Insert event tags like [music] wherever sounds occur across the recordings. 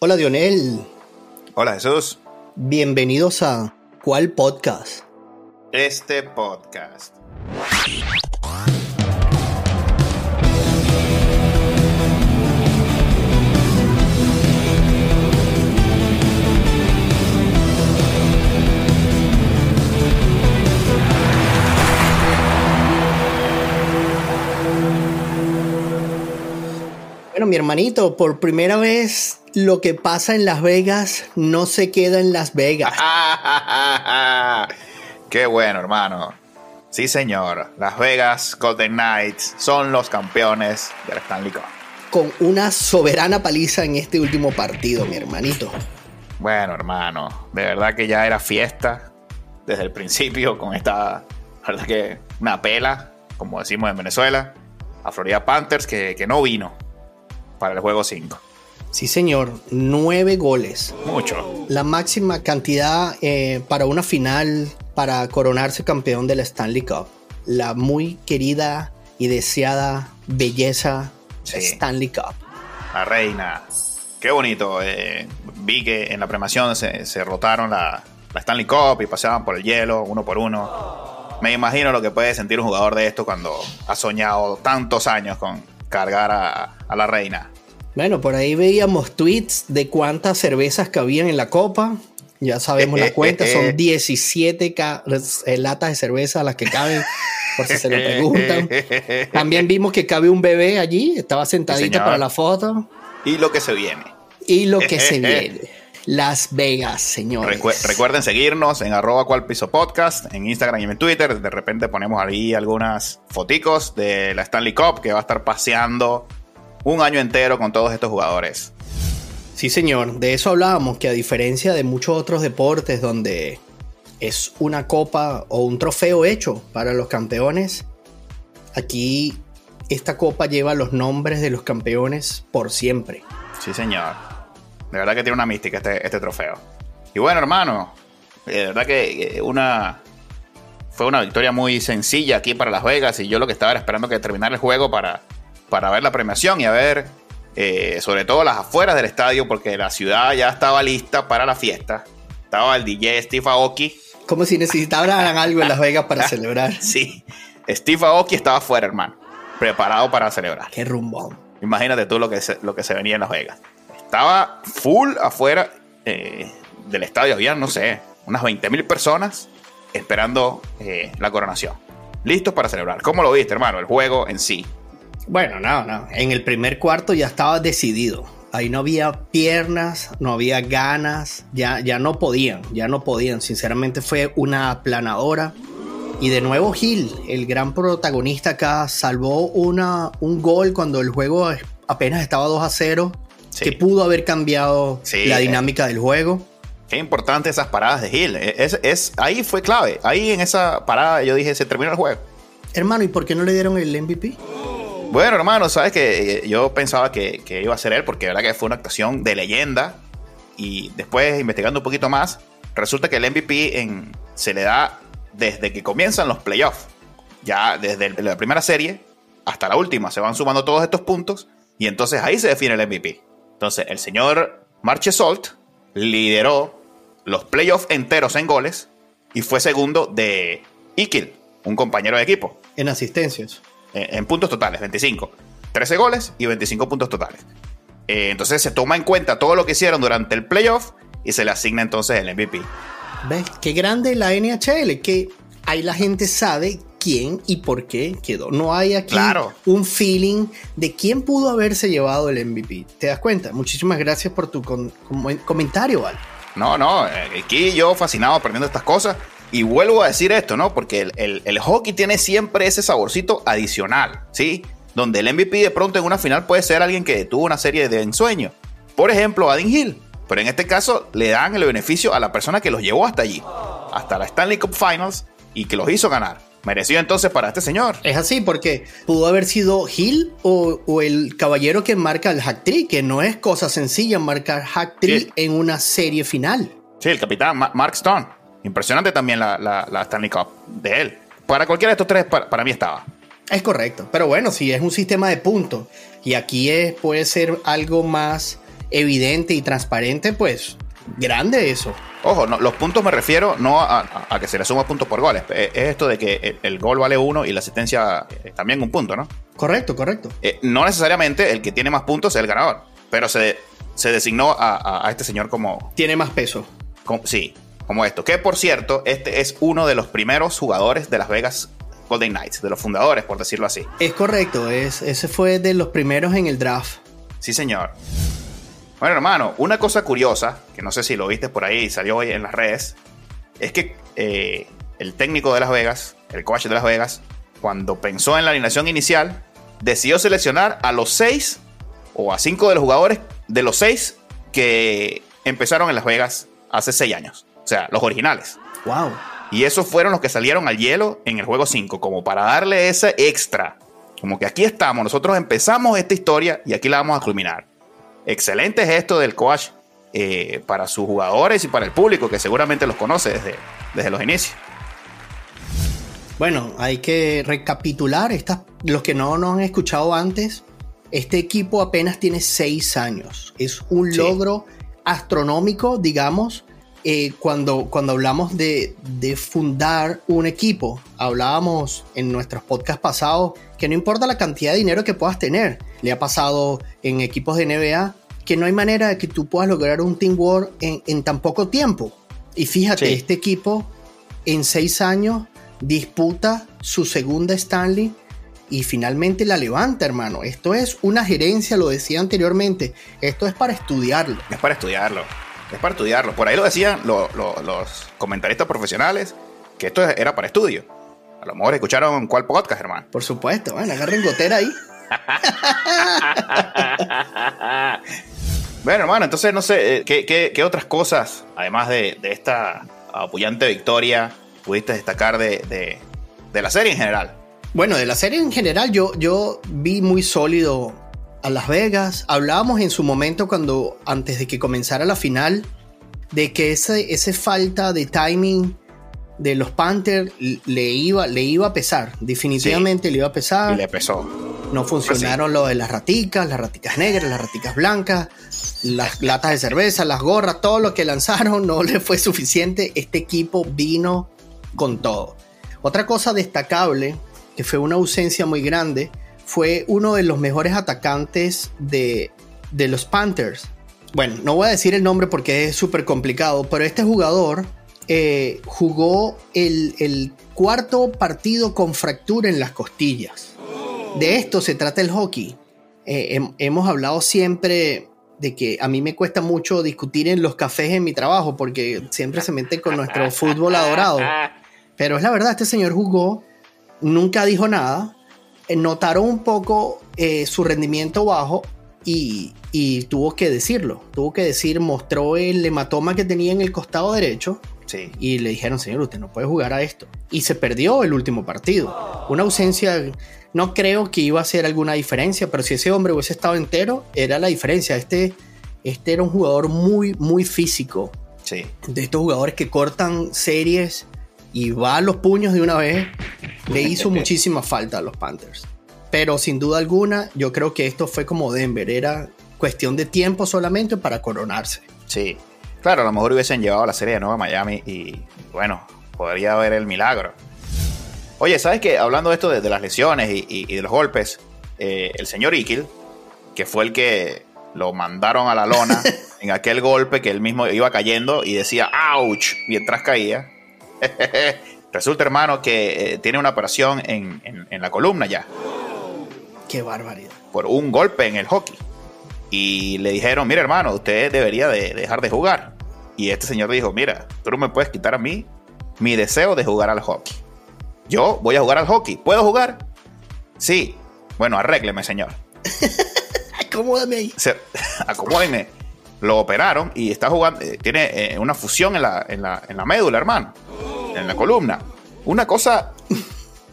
Hola Dionel, Hola Jesús. bienvenidos a ¿Cuál podcast? Este podcast. Bueno, mi hermanito, por primera vez lo que pasa en Las Vegas no se queda en Las Vegas. [laughs] Qué bueno, hermano. Sí, señor. Las Vegas Golden Knights son los campeones del Stanley Cup. Con una soberana paliza en este último partido, mi hermanito. Bueno, hermano, de verdad que ya era fiesta desde el principio con esta, la verdad que una pela, como decimos en Venezuela, a Florida Panthers que, que no vino para el juego 5. Sí, señor, nueve goles. Mucho. La máxima cantidad eh, para una final para coronarse campeón de la Stanley Cup. La muy querida y deseada belleza Sí. Stanley Cup. La reina. Qué bonito. eh, vi que en la premiación se, se rotaron la, la Stanley Cup y pasaban por el hielo uno por uno. Me imagino lo que puede sentir un jugador de esto cuando ha soñado tantos años con cargar a, a la reina. Bueno, por ahí veíamos tweets de cuántas cervezas cabían en la copa. Ya sabemos la cuenta, son 17 ca- eh, latas de cerveza las que caben, por si se lo [laughs] preguntan. También vimos que cabe un bebé allí, estaba sentadita para la foto. Y lo que se viene. Y lo que se [laughs] viene, Las Vegas, señores. Recu- recuerden seguirnos en arroba cual piso podcast, en Instagram y en Twitter. De repente ponemos ahí algunas foticos de la Stanley Cup que va a estar paseando un año entero con todos estos jugadores. Sí, señor. De eso hablábamos, que a diferencia de muchos otros deportes donde es una copa o un trofeo hecho para los campeones, aquí esta copa lleva los nombres de los campeones por siempre. Sí, señor. De verdad que tiene una mística este, este trofeo. Y bueno, hermano, de verdad que eh, una fue una victoria muy sencilla aquí para Las Vegas y yo lo que estaba era esperando que terminara el juego para, para ver la premiación y a ver eh, sobre todo las afueras del estadio porque la ciudad ya estaba lista para la fiesta. Estaba el DJ Steve Aoki. Como si necesitaran algo en Las Vegas para [laughs] celebrar. Sí, Steve Aoki estaba afuera, hermano, preparado para celebrar. Qué rumbón. Imagínate tú lo que se, lo que se venía en Las Vegas. Estaba full afuera eh, del estadio. Había, no sé, unas 20 mil personas esperando eh, la coronación. Listos para celebrar. ¿Cómo lo viste, hermano? El juego en sí. Bueno, no, no. En el primer cuarto ya estaba decidido. Ahí no había piernas, no había ganas, ya, ya no podían, ya no podían. Sinceramente fue una aplanadora. Y de nuevo Gil, el gran protagonista acá, salvó una, un gol cuando el juego apenas estaba 2 a 0, Sí. que pudo haber cambiado Sí, la eh. dinámica del juego. Qué importante esas paradas de Hill. Es, es- ahí fue clave. Ahí en esa parada yo dije, se terminó el juego. Hermano, ¿y por qué no le dieron el MVP? Bueno, hermano, sabes que eh, yo pensaba que, iba a ser él porque de verdad que fue una actuación de leyenda. Y después, investigando un poquito más, resulta que el MVP en- se le da desde que comienzan los playoffs. Ya desde la primera serie hasta la última se van sumando todos estos puntos y entonces ahí se define el MVP. Entonces, el señor Marchesolt lideró los playoffs enteros en goles y fue segundo de Ikil, un compañero de equipo En asistencias. Eh, en puntos totales, 25. 13 goles y 25 puntos totales. Eh, entonces se toma en cuenta todo lo que hicieron durante el playoff y se le asigna entonces el MVP. ¿Ves? Qué grande la NHL, que ahí la gente sabe quién y por qué quedó. No hay aquí Claro. un feeling de quién pudo haberse llevado el MVP. ¿Te das cuenta? Muchísimas gracias por tu com- comentario, Val. No, no, eh, aquí yo fascinado aprendiendo estas cosas. Y vuelvo a decir esto, ¿no? Porque el, el- el hockey tiene siempre ese saborcito adicional, ¿sí? Donde el MVP de pronto en una final puede ser alguien que tuvo una serie de ensueños. Por ejemplo, Adin Hill. Pero en este caso le dan el beneficio a la persona que los llevó hasta allí, hasta la Stanley Cup Finals y que los hizo ganar. Merecido entonces para este señor. Es así, porque pudo haber sido Hill o, o el caballero que marca el hack trick, que no es cosa sencilla marcar hack trick Sí. en una serie final. Sí, el capitán Ma- Mark Stone. Impresionante también la, la- la Stanley Cup de él. Para cualquiera de estos tres, para, para mí estaba. Es correcto, pero bueno, si es un sistema de puntos y aquí es, puede ser algo más evidente y transparente, pues grande eso. Ojo, los puntos me refiero no a, que se le suma puntos por goles. Es, esto de que el, gol vale uno y la asistencia es también un punto, ¿no? Correcto, correcto. Eh, no necesariamente el que tiene más puntos es el ganador, pero se, se designó a, este señor como... Tiene más peso. sí, como esto. Que por cierto, este es uno de los primeros jugadores de Las Vegas Golden Knights, de los fundadores, por decirlo así. Es correcto, es, ese fue de los primeros en el draft. Sí, señor. Bueno, hermano, una cosa curiosa, que no sé si lo viste por ahí y salió hoy en las redes, es que eh, el técnico de Las Vegas, el coach de Las Vegas, cuando pensó en la alineación inicial, decidió seleccionar a los seis o a cinco de los jugadores de los seis que empezaron en Las Vegas hace seis años. O sea, los originales. Wow. Y esos fueron los que salieron al hielo en el juego 5, como para darle ese extra. Como que aquí estamos, nosotros empezamos esta historia y aquí la vamos a culminar excelente gesto del coach eh, para sus jugadores y para el público que seguramente los conoce desde, desde los inicios. Bueno, hay que recapitular estas, los que no nos han escuchado antes. Este equipo apenas tiene seis años. Es un logro astronómico, digamos, eh, cuando, cuando hablamos de, de, fundar un equipo. Hablábamos en nuestros podcasts pasados que no importa la cantidad de dinero que puedas tener. Le ha pasado en equipos de NBA que no hay manera de que tú puedas lograr un teamwork en, en tan poco tiempo. Y fíjate, este equipo en seis años disputa su segunda Stanley y finalmente la levanta, hermano. Esto es una gerencia, lo decía anteriormente. Esto es para estudiarlo. Es para estudiarlo. Es para estudiarlo. Por ahí lo decían los comentaristas profesionales que esto era para estudio. A lo mejor escucharon cuál podcast, hermano. Por supuesto, bueno, agarren gotera ahí. [laughs] Bueno, hermano, entonces no sé, eh, ¿qué, otras cosas, además de, esta apoyante victoria, pudiste destacar de, la serie en general? Bueno, de la serie en general yo, yo vi muy sólido a Las Vegas. Hablábamos en su momento cuando, antes de que comenzara la final, de que ese, ese falta de timing de los Panthers le iba, le iba a pesar. Definitivamente le iba a pesar. Y le pesó. No funcionaron lo de las raticas, las raticas negras, las raticas blancas, las latas de cerveza, las gorras, todo lo que lanzaron no le fue suficiente. Este equipo vino con todo. Otra cosa destacable, que fue una ausencia muy grande, fue uno de los mejores atacantes de, de los Panthers. Bueno, no voy a decir el nombre porque es súper complicado, pero este jugador eh, jugó el, cuarto partido con fractura en las costillas. De esto se trata el hockey. Eh, hemos hablado siempre de que a mí me cuesta mucho discutir en los cafés en mi trabajo porque siempre se meten con nuestro fútbol adorado. [laughs] Pero es la verdad, este señor jugó, nunca dijo nada, notaron un poco su rendimiento bajo y, y, tuvo que decirlo. Tuvo que decir, mostró el hematoma que tenía en el costado derecho y le dijeron, señor, usted no puede jugar a esto. Y se perdió el último partido. Una ausencia, no creo que iba a ser alguna diferencia, pero si ese hombre hubiese estado entero, era la diferencia. Este, este era un jugador muy, muy físico. Sí. De estos jugadores que cortan series y va a los puños de una vez, [laughs] le hizo muchísima falta a los Panthers. Pero sin duda alguna, yo creo que esto fue como Denver, era cuestión de tiempo solamente para coronarse. Sí, Claro, a lo mejor hubiesen llevado la serie de nuevo a Miami y bueno, podría haber el milagro. Oye, ¿sabes qué? Hablando de esto de, las lesiones y, de los golpes, eh, el señor Ikil, que fue el que lo mandaron a la lona [laughs] en aquel golpe que él mismo iba cayendo y decía ¡ouch! mientras caía. [laughs] Resulta, hermano, que eh, tiene una operación en, en la columna ya. ¡Qué barbaridad! Por un golpe en el hockey y le dijeron, mira hermano, usted debería de dejar de jugar. Y este señor dijo, mira, tú no me puedes quitar a mí mi deseo de jugar al hockey. Yo voy a jugar al hockey. ¿Puedo jugar? Sí. Bueno, arrégleme, señor. [laughs] Acomódame ahí. [laughs] acomódeme. Lo operaron y está jugando. Eh, tiene eh, una fusión en la, en, la, en la médula, hermano. En la columna. Una cosa,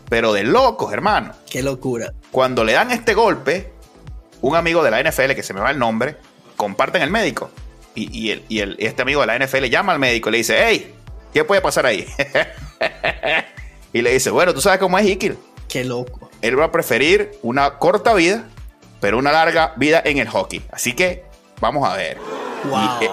pero de locos, hermano. Qué locura. Cuando le dan este golpe, un amigo de la NFL, que se me va el nombre, comparten el médico. Y, el, y el, este amigo de la NFL llama al médico y le dice, hey, ¿qué puede pasar ahí? [laughs] y le dice, bueno, tú sabes cómo es Hikil. Qué loco. Él va a preferir una corta vida, pero una larga vida en el hockey. Así que Vamos a ver. Wow. Y, eh,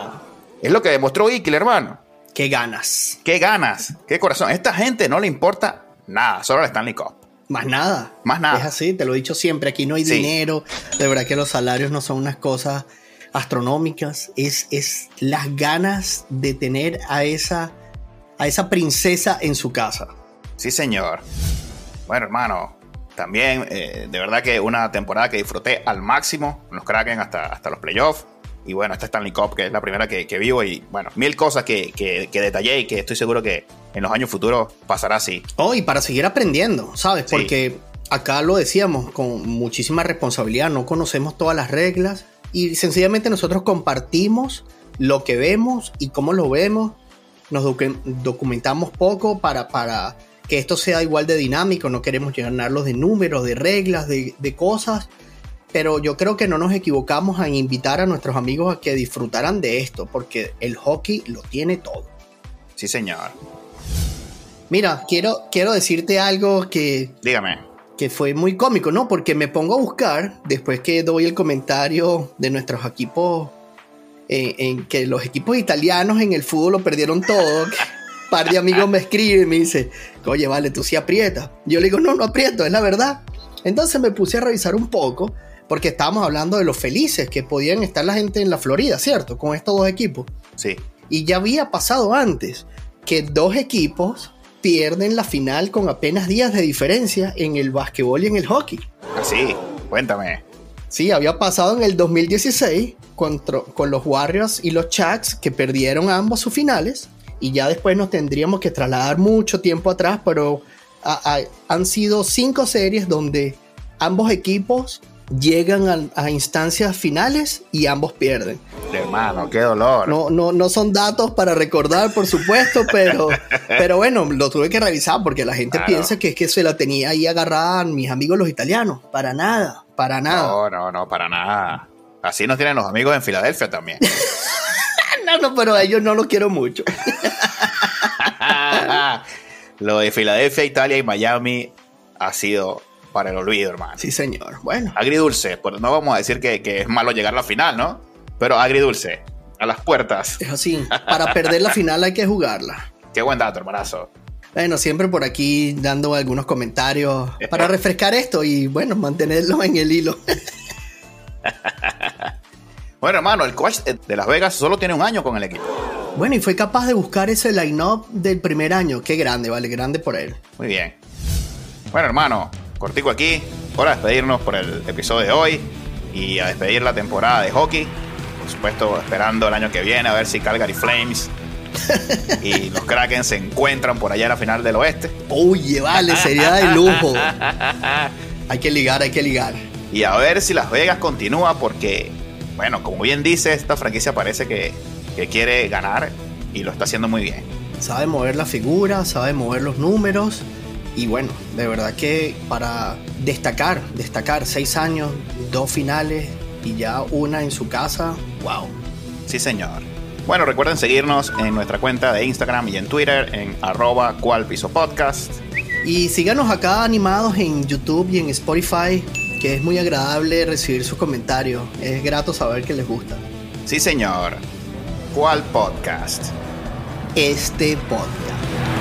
es lo que demostró Ikel, hermano. Qué ganas. Qué ganas, qué corazón. A esta gente no le importa nada, solo la Stanley Cup. Más nada. Más nada. Es así, te lo he dicho siempre. Aquí no hay Sí. dinero. De verdad que los salarios no son unas cosas astronómicas. Es, es las ganas de tener a esa, a esa princesa en su casa. Sí, señor. Bueno, hermano, también eh, de verdad que una temporada que disfruté al máximo, los Kraken hasta, hasta los playoffs. Y bueno, esta Stanley Cup, que es la primera que, que vivo, y bueno, mil cosas que, que- que detallé y que estoy seguro que en los años futuros pasará así. Oh, y para seguir aprendiendo, ¿sabes? Sí. Porque acá lo decíamos con muchísima responsabilidad, no conocemos todas las reglas y sencillamente nosotros compartimos lo que vemos y cómo lo vemos, nos docu- documentamos poco para, para que esto sea igual de dinámico, no queremos llenarlos de números, de reglas, de, de cosas, pero yo creo que no nos equivocamos en invitar a nuestros amigos a que disfrutaran de esto, porque el hockey lo tiene todo. Sí, señor. Mira, quiero, quiero decirte algo que Dígame. que fue muy cómico, ¿no? Porque me pongo a buscar, después que doy el comentario de nuestros equipos, eh, en que los equipos italianos en el fútbol lo perdieron todo. par de amigos me escriben y me dicen, oye, vale, tú sí aprietas. Yo le digo, no, no aprieto, es la verdad. Entonces me puse a revisar un poco, porque estábamos hablando de los felices que podían estar la gente en la Florida, ¿cierto? Con estos dos equipos. Sí. Y ya había pasado antes que dos equipos pierden la final con apenas días de diferencia en el básquetbol y en el hockey. Así. Cuéntame. Sí, había pasado en el 2016 contra- con los Warriors y los Chucks que perdieron ambos sus finales y ya después nos tendríamos que trasladar mucho tiempo atrás, pero a- a- han sido cinco series donde ambos equipos llegan a- a instancias finales y ambos pierden. Hermano, qué dolor. No, no, no son datos para recordar, por supuesto, [laughs] pero, pero bueno, lo tuve que revisar porque la gente Claro. piensa que es que se la tenía ahí agarrada mis amigos los italianos. Para nada, para nada. No, no, no, para nada. Así nos tienen los amigos en Filadelfia también. [laughs] No, no, pero a ellos no los quiero mucho. [laughs] Lo de Filadelfia, Italia y Miami ha sido para el olvido, hermano. Sí, señor. Bueno, Agridulce, pues no vamos a decir que, que es malo llegar a la final, ¿no? Pero agridulce, a las puertas. es así. Para perder la final hay que jugarla. [laughs] Qué buen dato, hermanazo. Bueno, siempre por aquí dando algunos comentarios para refrescar esto y bueno, mantenerlo en el hilo. [laughs] Bueno, hermano, el coach de Las Vegas solo tiene un año con el equipo. Bueno, y fue capaz de buscar ese line-up del primer año. Qué grande, vale, grande por él. Muy bien. Bueno, hermano, cortico aquí. Para despedirnos por el episodio de hoy y a despedir la temporada de hockey. Por supuesto, esperando el año que viene a ver si Calgary Flames [laughs] y los Kraken se encuentran por allá en la final del oeste. Oye, vale, sería de lujo. Hay que ligar, hay que ligar. Y a ver si Las Vegas continúa porque, bueno, como bien dice, esta franquicia parece que, que quiere ganar y lo está haciendo muy bien. Sabe mover la figura, sabe mover los números. Y bueno, de verdad que para destacar, destacar seis años, dos finales y ya una en su casa, wow. Sí, señor. Bueno, recuerden seguirnos en nuestra cuenta de Instagram y en Twitter en arroba cual piso podcast. Y síganos acá animados en YouTube y en Spotify, que es muy agradable recibir sus comentarios. Es grato saber que les gusta. Sí, señor. ¿Cuál podcast? Este podcast.